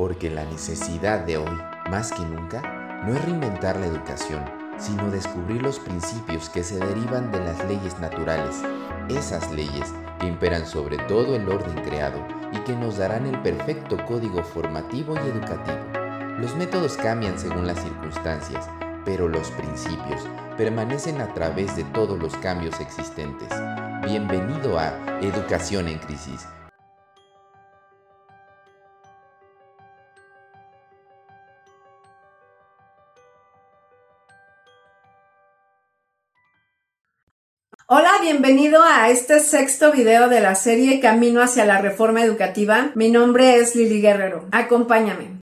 porque la necesidad de hoy, más que nunca, no es reinventar la educación, sino descubrir los principios que se derivan de las leyes naturales, esas leyes que imperan sobre todo el orden creado y que nos darán el perfecto código formativo y educativo. Los métodos cambian según las circunstancias, pero los principios permanecen a través de todos los cambios existentes. Bienvenido a Educación en Crisis Hola, bienvenido a este sexto video de la serie Camino hacia la Reforma Educativa. Mi nombre es Lili Guerrero. Acompáñame.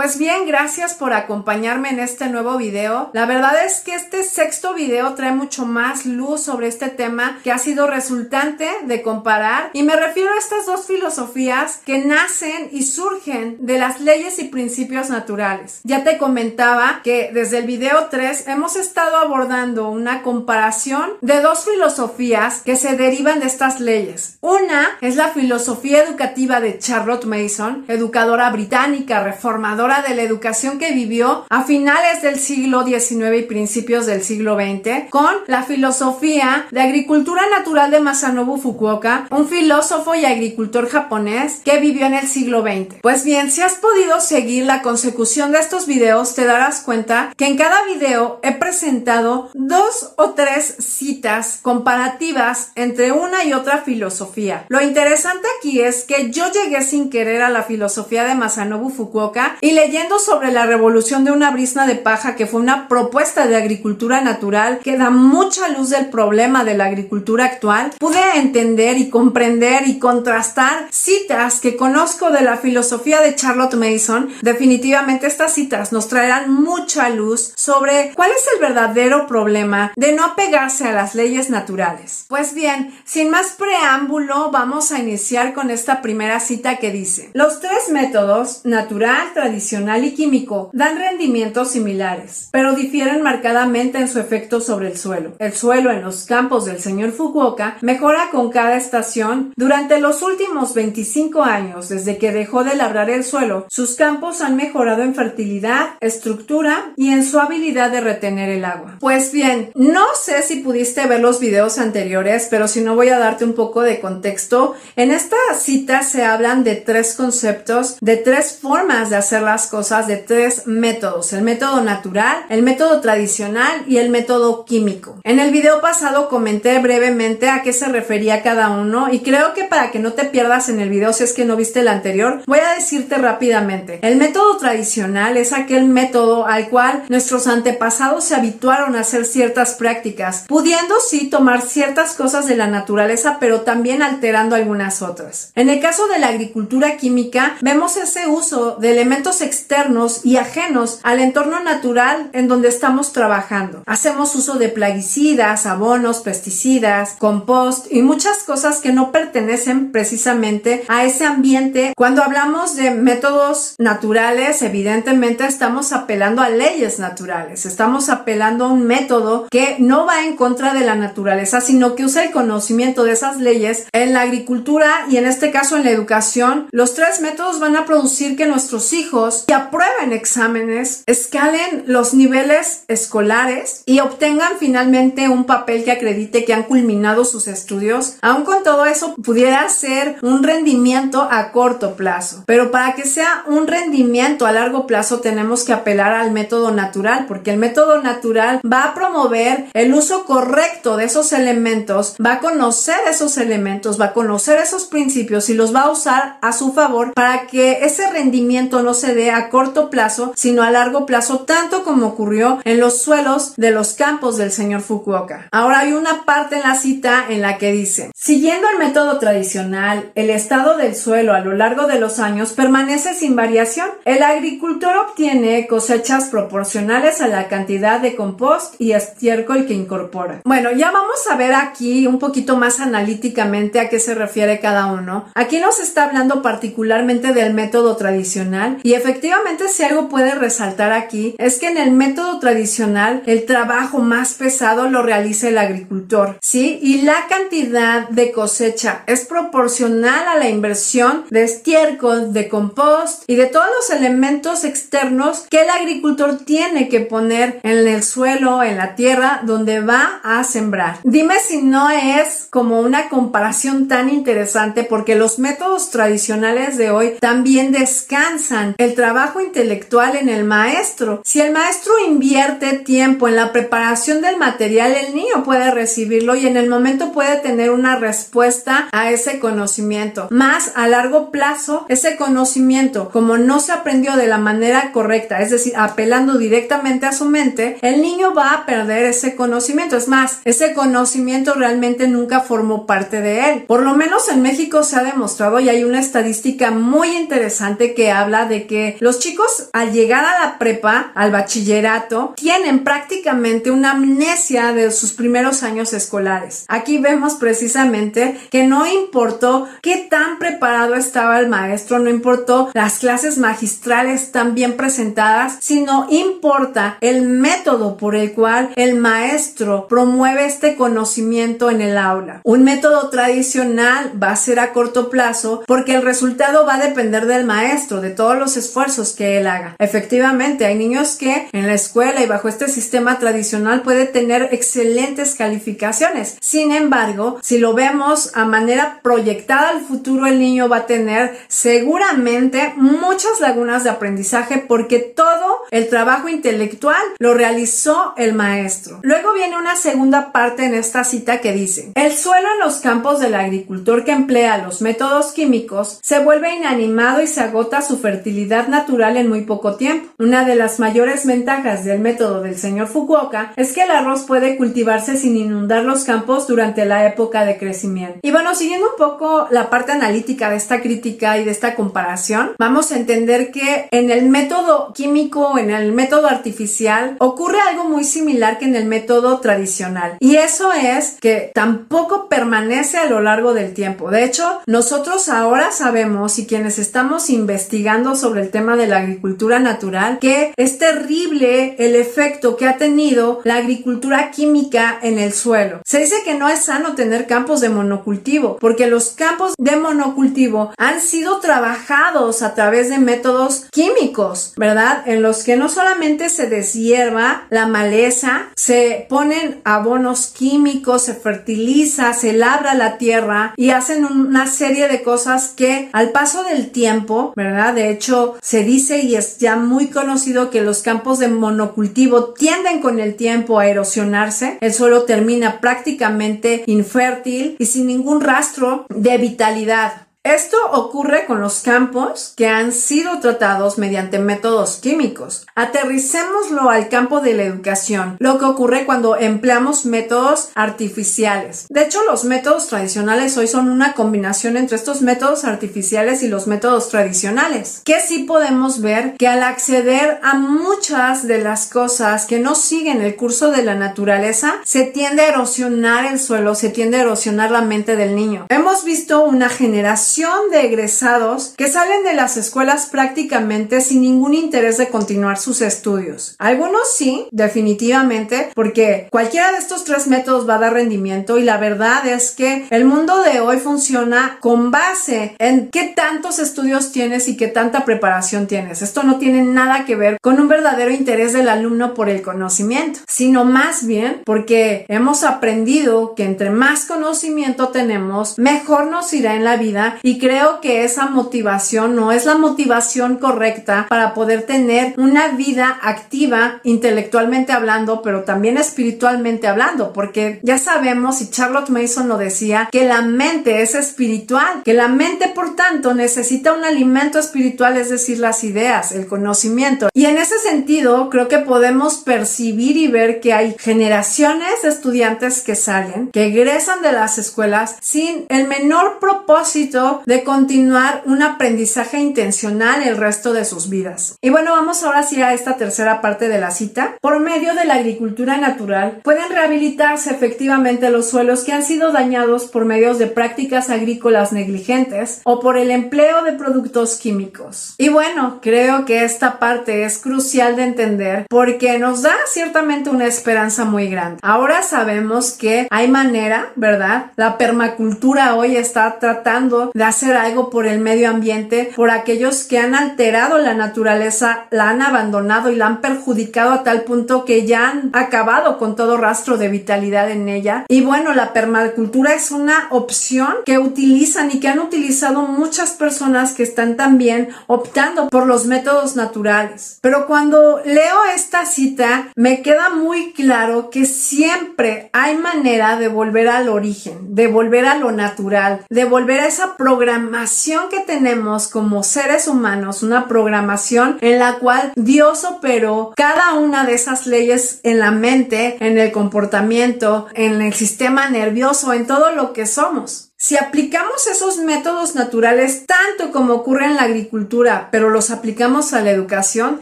Pues bien, gracias por acompañarme en este nuevo video. La verdad es que este sexto video trae mucho más luz sobre este tema que ha sido resultante de comparar y me refiero a estas dos filosofías que nacen y surgen de las leyes y principios naturales. Ya te comentaba que desde el video 3 hemos estado abordando una comparación de dos filosofías que se derivan de estas leyes. Una es la filosofía educativa de Charlotte Mason, educadora británica reformadora de la educación que vivió a finales del siglo XIX y principios del siglo XX, con la filosofía de agricultura natural de Masanobu Fukuoka, un filósofo y agricultor japonés que vivió en el siglo XX. Pues bien, si has podido seguir la consecución de estos videos, te darás cuenta que en cada video he presentado dos o tres citas comparativas entre una y otra filosofía. Lo interesante aquí es que yo llegué sin querer a la filosofía de Masanobu Fukuoka y leyendo sobre la revolución de una brisna de paja, que fue una propuesta de agricultura natural que da mucha luz del problema de la agricultura actual, pude entender y comprender y contrastar citas que conozco de la filosofía de Charlotte Mason. Definitivamente estas citas nos traerán mucha luz sobre cuál es el verdadero problema de no apegarse a las leyes naturales. Pues bien, sin más preámbulo, vamos a iniciar con esta primera cita que dice, los tres métodos, natural, tradicional, y químico dan rendimientos similares, pero difieren marcadamente en su efecto sobre el suelo. El suelo en los campos del señor Fukuoka mejora con cada estación. Durante los últimos 25 años, desde que dejó de labrar el suelo, sus campos han mejorado en fertilidad, estructura y en su habilidad de retener el agua. Pues bien, no sé si pudiste ver los videos anteriores, pero si no voy a darte un poco de contexto. En esta cita se hablan de tres conceptos, de tres formas de hacer las cosas de tres métodos, el método natural, el método tradicional y el método químico. En el video pasado comenté brevemente a qué se refería cada uno y creo que para que no te pierdas en el video si es que no viste el anterior, voy a decirte rápidamente. El método tradicional es aquel método al cual nuestros antepasados se habituaron a hacer ciertas prácticas, pudiendo tomar ciertas cosas de la naturaleza, pero también alterando algunas otras. En el caso de la agricultura química, vemos ese uso de elementos externos y ajenos al entorno natural en donde estamos trabajando. Hacemos uso de plaguicidas, abonos, pesticidas, compost y muchas cosas que no pertenecen precisamente a ese ambiente. Cuando hablamos de métodos naturales, evidentemente estamos apelando a leyes naturales, estamos apelando a un método que no va en contra de la naturaleza, sino que usa el conocimiento de esas leyes en la agricultura y en este caso en la educación. Los tres métodos van a producir que nuestros hijos y aprueben exámenes, escalen los niveles escolares y obtengan finalmente un papel que acredite que han culminado sus estudios. Aún con todo eso, pudiera ser un rendimiento a corto plazo. Pero para que sea un rendimiento a largo plazo, tenemos que apelar al método natural, porque el método natural va a promover el uso correcto de esos elementos, va a conocer esos elementos, va a conocer esos principios y los va a usar a su favor para que ese rendimiento no se dé a corto plazo, sino a largo plazo, tanto como ocurrió en los suelos de los campos del señor Fukuoka. Ahora hay una parte en la cita en la que dice, siguiendo el método tradicional, el estado del suelo a lo largo de los años permanece sin variación. El agricultor obtiene cosechas proporcionales a la cantidad de compost y estiércol que incorpora. Bueno, ya vamos a ver aquí un poquito más analíticamente a qué se refiere cada uno. Aquí nos está hablando particularmente del método tradicional y efectivamente efectivamente si algo puede resaltar aquí es que en el método tradicional el trabajo más pesado lo realiza el agricultor, ¿sí? Y la cantidad de cosecha es proporcional a la inversión de estiércol, de compost y de todos los elementos externos que el agricultor tiene que poner en el suelo, en la tierra donde va a sembrar. Dime si no es como una comparación tan interesante porque los métodos tradicionales de hoy también descansan el trabajo intelectual en el maestro. Si el maestro invierte tiempo en la preparación del material, el niño puede recibirlo y en el momento puede tener una respuesta a ese conocimiento. Más a largo plazo, ese conocimiento, como no se aprendió de la manera correcta, es decir, apelando directamente a su mente, el niño va a perder ese conocimiento. Es más, ese conocimiento realmente nunca formó parte de él. Por lo menos en México se ha demostrado y hay una estadística muy interesante que habla de que los chicos al llegar a la prepa, al bachillerato, tienen prácticamente una amnesia de sus primeros años escolares. Aquí vemos precisamente que no importó qué tan preparado estaba el maestro, no importó las clases magistrales tan bien presentadas, sino importa el método por el cual el maestro promueve este conocimiento en el aula. Un método tradicional va a ser a corto plazo porque el resultado va a depender del maestro, de todos los esfuerzos que él haga. Efectivamente, hay niños que en la escuela y bajo este sistema tradicional puede tener excelentes calificaciones. Sin embargo, si lo vemos a manera proyectada al futuro, el niño va a tener seguramente muchas lagunas de aprendizaje porque todo el trabajo intelectual lo realizó el maestro. Luego viene una segunda parte en esta cita que dice, el suelo en los campos del agricultor que emplea los métodos químicos se vuelve inanimado y se agota su fertilidad natural en muy poco tiempo. Una de las mayores ventajas del método del señor Fukuoka es que el arroz puede cultivarse sin inundar los campos durante la época de crecimiento. Y bueno, siguiendo un poco la parte analítica de esta crítica y de esta comparación, vamos a entender que en el método químico, en el método artificial, ocurre algo muy similar que en el método tradicional. Y eso es que tampoco permanece a lo largo del tiempo. De hecho, nosotros ahora sabemos y quienes estamos investigando sobre tema de la agricultura natural, que es terrible el efecto que ha tenido la agricultura química en el suelo. Se dice que no es sano tener campos de monocultivo, porque los campos de monocultivo han sido trabajados a través de métodos químicos, ¿verdad? En los que no solamente se deshierva la maleza, se ponen abonos químicos, se fertiliza, se labra la tierra y hacen una serie de cosas que al paso del tiempo, ¿verdad? De hecho, se dice y es ya muy conocido que los campos de monocultivo tienden con el tiempo a erosionarse, el suelo termina prácticamente infértil y sin ningún rastro de vitalidad. Esto ocurre con los campos que han sido tratados mediante métodos químicos. Aterricémoslo al campo de la educación, lo que ocurre cuando empleamos métodos artificiales. De hecho, los métodos tradicionales hoy son una combinación entre estos métodos artificiales y los métodos tradicionales. Que sí podemos ver que al acceder a muchas de las cosas que no siguen el curso de la naturaleza, se tiende a erosionar el suelo, se tiende a erosionar la mente del niño. Hemos visto una generación de egresados que salen de las escuelas prácticamente sin ningún interés de continuar sus estudios. Algunos sí, definitivamente, porque cualquiera de estos tres métodos va a dar rendimiento y la verdad es que el mundo de hoy funciona con base en qué tantos estudios tienes y qué tanta preparación tienes. Esto no tiene nada que ver con un verdadero interés del alumno por el conocimiento, sino más bien porque hemos aprendido que entre más conocimiento tenemos, mejor nos irá en la vida y creo que esa motivación no es la motivación correcta para poder tener una vida activa intelectualmente hablando, pero también espiritualmente hablando, porque ya sabemos, y Charlotte Mason lo decía, que la mente es espiritual, que la mente por tanto necesita un alimento espiritual, es decir, las ideas, el conocimiento. Y en ese sentido, creo que podemos percibir y ver que hay generaciones de estudiantes que salen, que egresan de las escuelas sin el menor propósito de continuar un aprendizaje intencional el resto de sus vidas. Y bueno, vamos ahora sí a esta tercera parte de la cita. Por medio de la agricultura natural, pueden rehabilitarse efectivamente los suelos que han sido dañados por medios de prácticas agrícolas negligentes o por el empleo de productos químicos. Y bueno, creo que esta parte es crucial de entender porque nos da ciertamente una esperanza muy grande. Ahora sabemos que hay manera, ¿verdad? La permacultura hoy está tratando hacer algo por el medio ambiente, por aquellos que han alterado la naturaleza, la han abandonado y la han perjudicado a tal punto que ya han acabado con todo rastro de vitalidad en ella. Y bueno, la permacultura es una opción que utilizan y que han utilizado muchas personas que están también optando por los métodos naturales. Pero cuando leo esta cita, me queda muy claro que siempre hay manera de volver al origen, de volver a lo natural, de volver a esa programación que tenemos como seres humanos, una programación en la cual Dios operó cada una de esas leyes en la mente, en el comportamiento, en el sistema nervioso, en todo lo que somos. Si aplicamos esos métodos naturales tanto como ocurre en la agricultura, pero los aplicamos a la educación,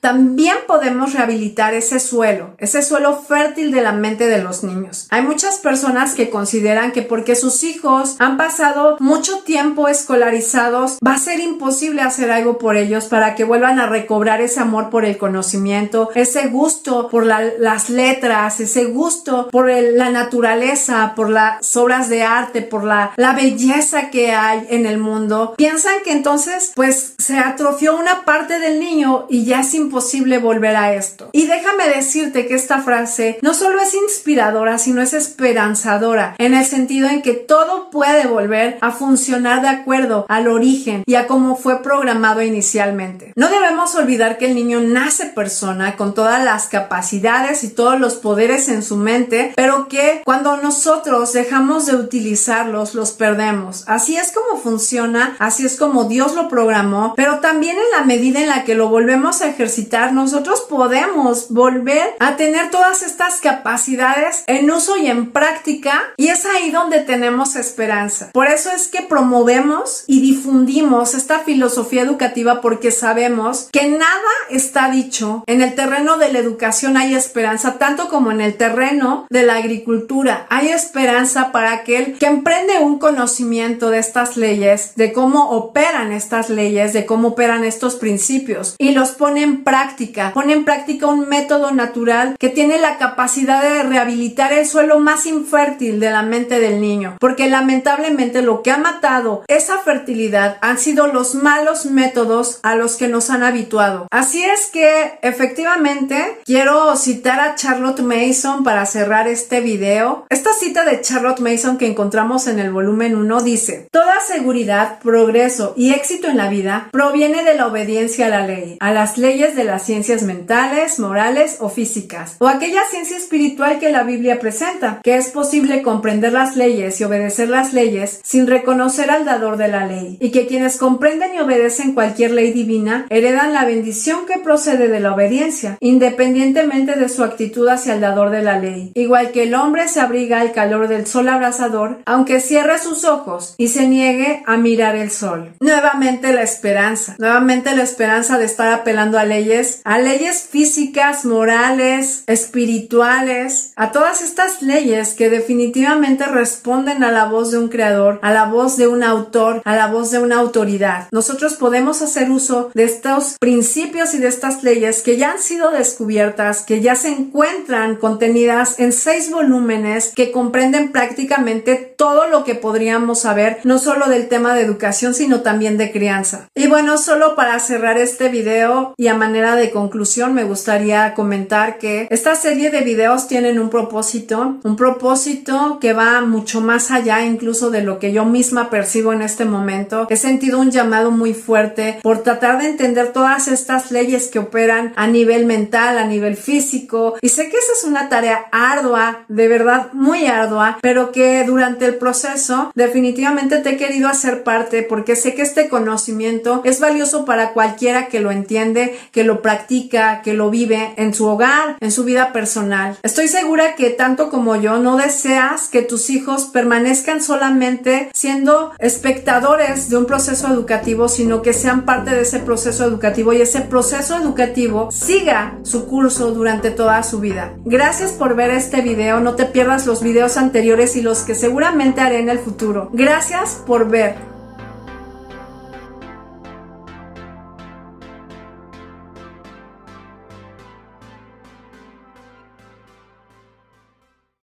también podemos rehabilitar ese suelo, ese suelo fértil de la mente de los niños. Hay muchas personas que consideran que porque sus hijos han pasado mucho tiempo escolarizados, va a ser imposible hacer algo por ellos para que vuelvan a recobrar ese amor por el conocimiento, ese gusto por las letras, ese gusto por la naturaleza, por las obras de arte, por la, la belleza que hay en el mundo, piensan que entonces pues se atrofió una parte del niño y ya es imposible volver a esto. Y déjame decirte que esta frase no solo es inspiradora, sino es esperanzadora, en el sentido en que todo puede volver a funcionar de acuerdo al origen y a cómo fue programado inicialmente. No debemos olvidar que el niño nace persona con todas las capacidades y todos los poderes en su mente, pero que cuando nosotros dejamos de utilizarlos, los perdemos Así es como funciona, así es como Dios lo programó, pero también en la medida en la que lo volvemos a ejercitar, nosotros podemos volver a tener todas estas capacidades en uso y en práctica y es ahí donde tenemos esperanza. Por eso es que promovemos y difundimos esta filosofía educativa porque sabemos que nada está dicho. En el terreno de la educación hay esperanza, tanto como en el terreno de la agricultura. Hay esperanza para aquel que emprende un conocimiento de estas leyes, de cómo operan estas leyes, de cómo operan estos principios y los pone en práctica, pone en práctica un método natural que tiene la capacidad de rehabilitar el suelo más infértil de la mente del niño, porque lamentablemente lo que ha matado esa fertilidad han sido los malos métodos a los que nos han habituado. Así es que efectivamente quiero citar a Charlotte Mason para cerrar este video. Esta cita de Charlotte Mason que encontramos en el volumen uno dice, toda seguridad, progreso y éxito en la vida proviene de la obediencia a la ley, a las leyes de las ciencias mentales, morales o físicas, o aquella ciencia espiritual que la Biblia presenta, que es posible comprender las leyes y obedecer las leyes sin reconocer al dador de la ley, y que quienes comprenden y obedecen cualquier ley divina heredan la bendición que procede de la obediencia, independientemente de su actitud hacia el dador de la ley. Igual que el hombre se abriga al calor del sol abrasador, aunque cierre sus ojos y se niegue a mirar el sol. Nuevamente la esperanza, nuevamente la esperanza de estar apelando a leyes, a leyes físicas, morales, espirituales, a todas estas leyes que definitivamente responden a la voz de un creador, a la voz de un autor, a la voz de una autoridad. Nosotros podemos hacer uso de estos principios y de estas leyes que ya han sido descubiertas, que ya se encuentran contenidas en seis volúmenes que comprenden prácticamente todo lo que saber no solo del tema de educación, sino también de crianza. Y bueno, solo para cerrar este video y a manera de conclusión, me gustaría comentar que esta serie de videos tienen un propósito, un propósito que va mucho más allá incluso de lo que yo misma percibo en este momento. He sentido un llamado muy fuerte por tratar de entender todas estas leyes que operan a nivel mental, a nivel físico. Y sé que esa es una tarea ardua, de verdad muy ardua, pero que durante el proceso definitivamente te he querido hacer parte porque sé que este conocimiento es valioso para cualquiera que lo entiende, que lo practica, que lo vive en su hogar, en su vida personal. Estoy segura que tanto como yo no deseas que tus hijos permanezcan solamente siendo espectadores de un proceso educativo, sino que sean parte de ese proceso educativo y ese proceso educativo siga su curso durante toda su vida. Gracias por ver este video, no te pierdas los videos anteriores y los que seguramente haré en el futuro. Gracias por ver.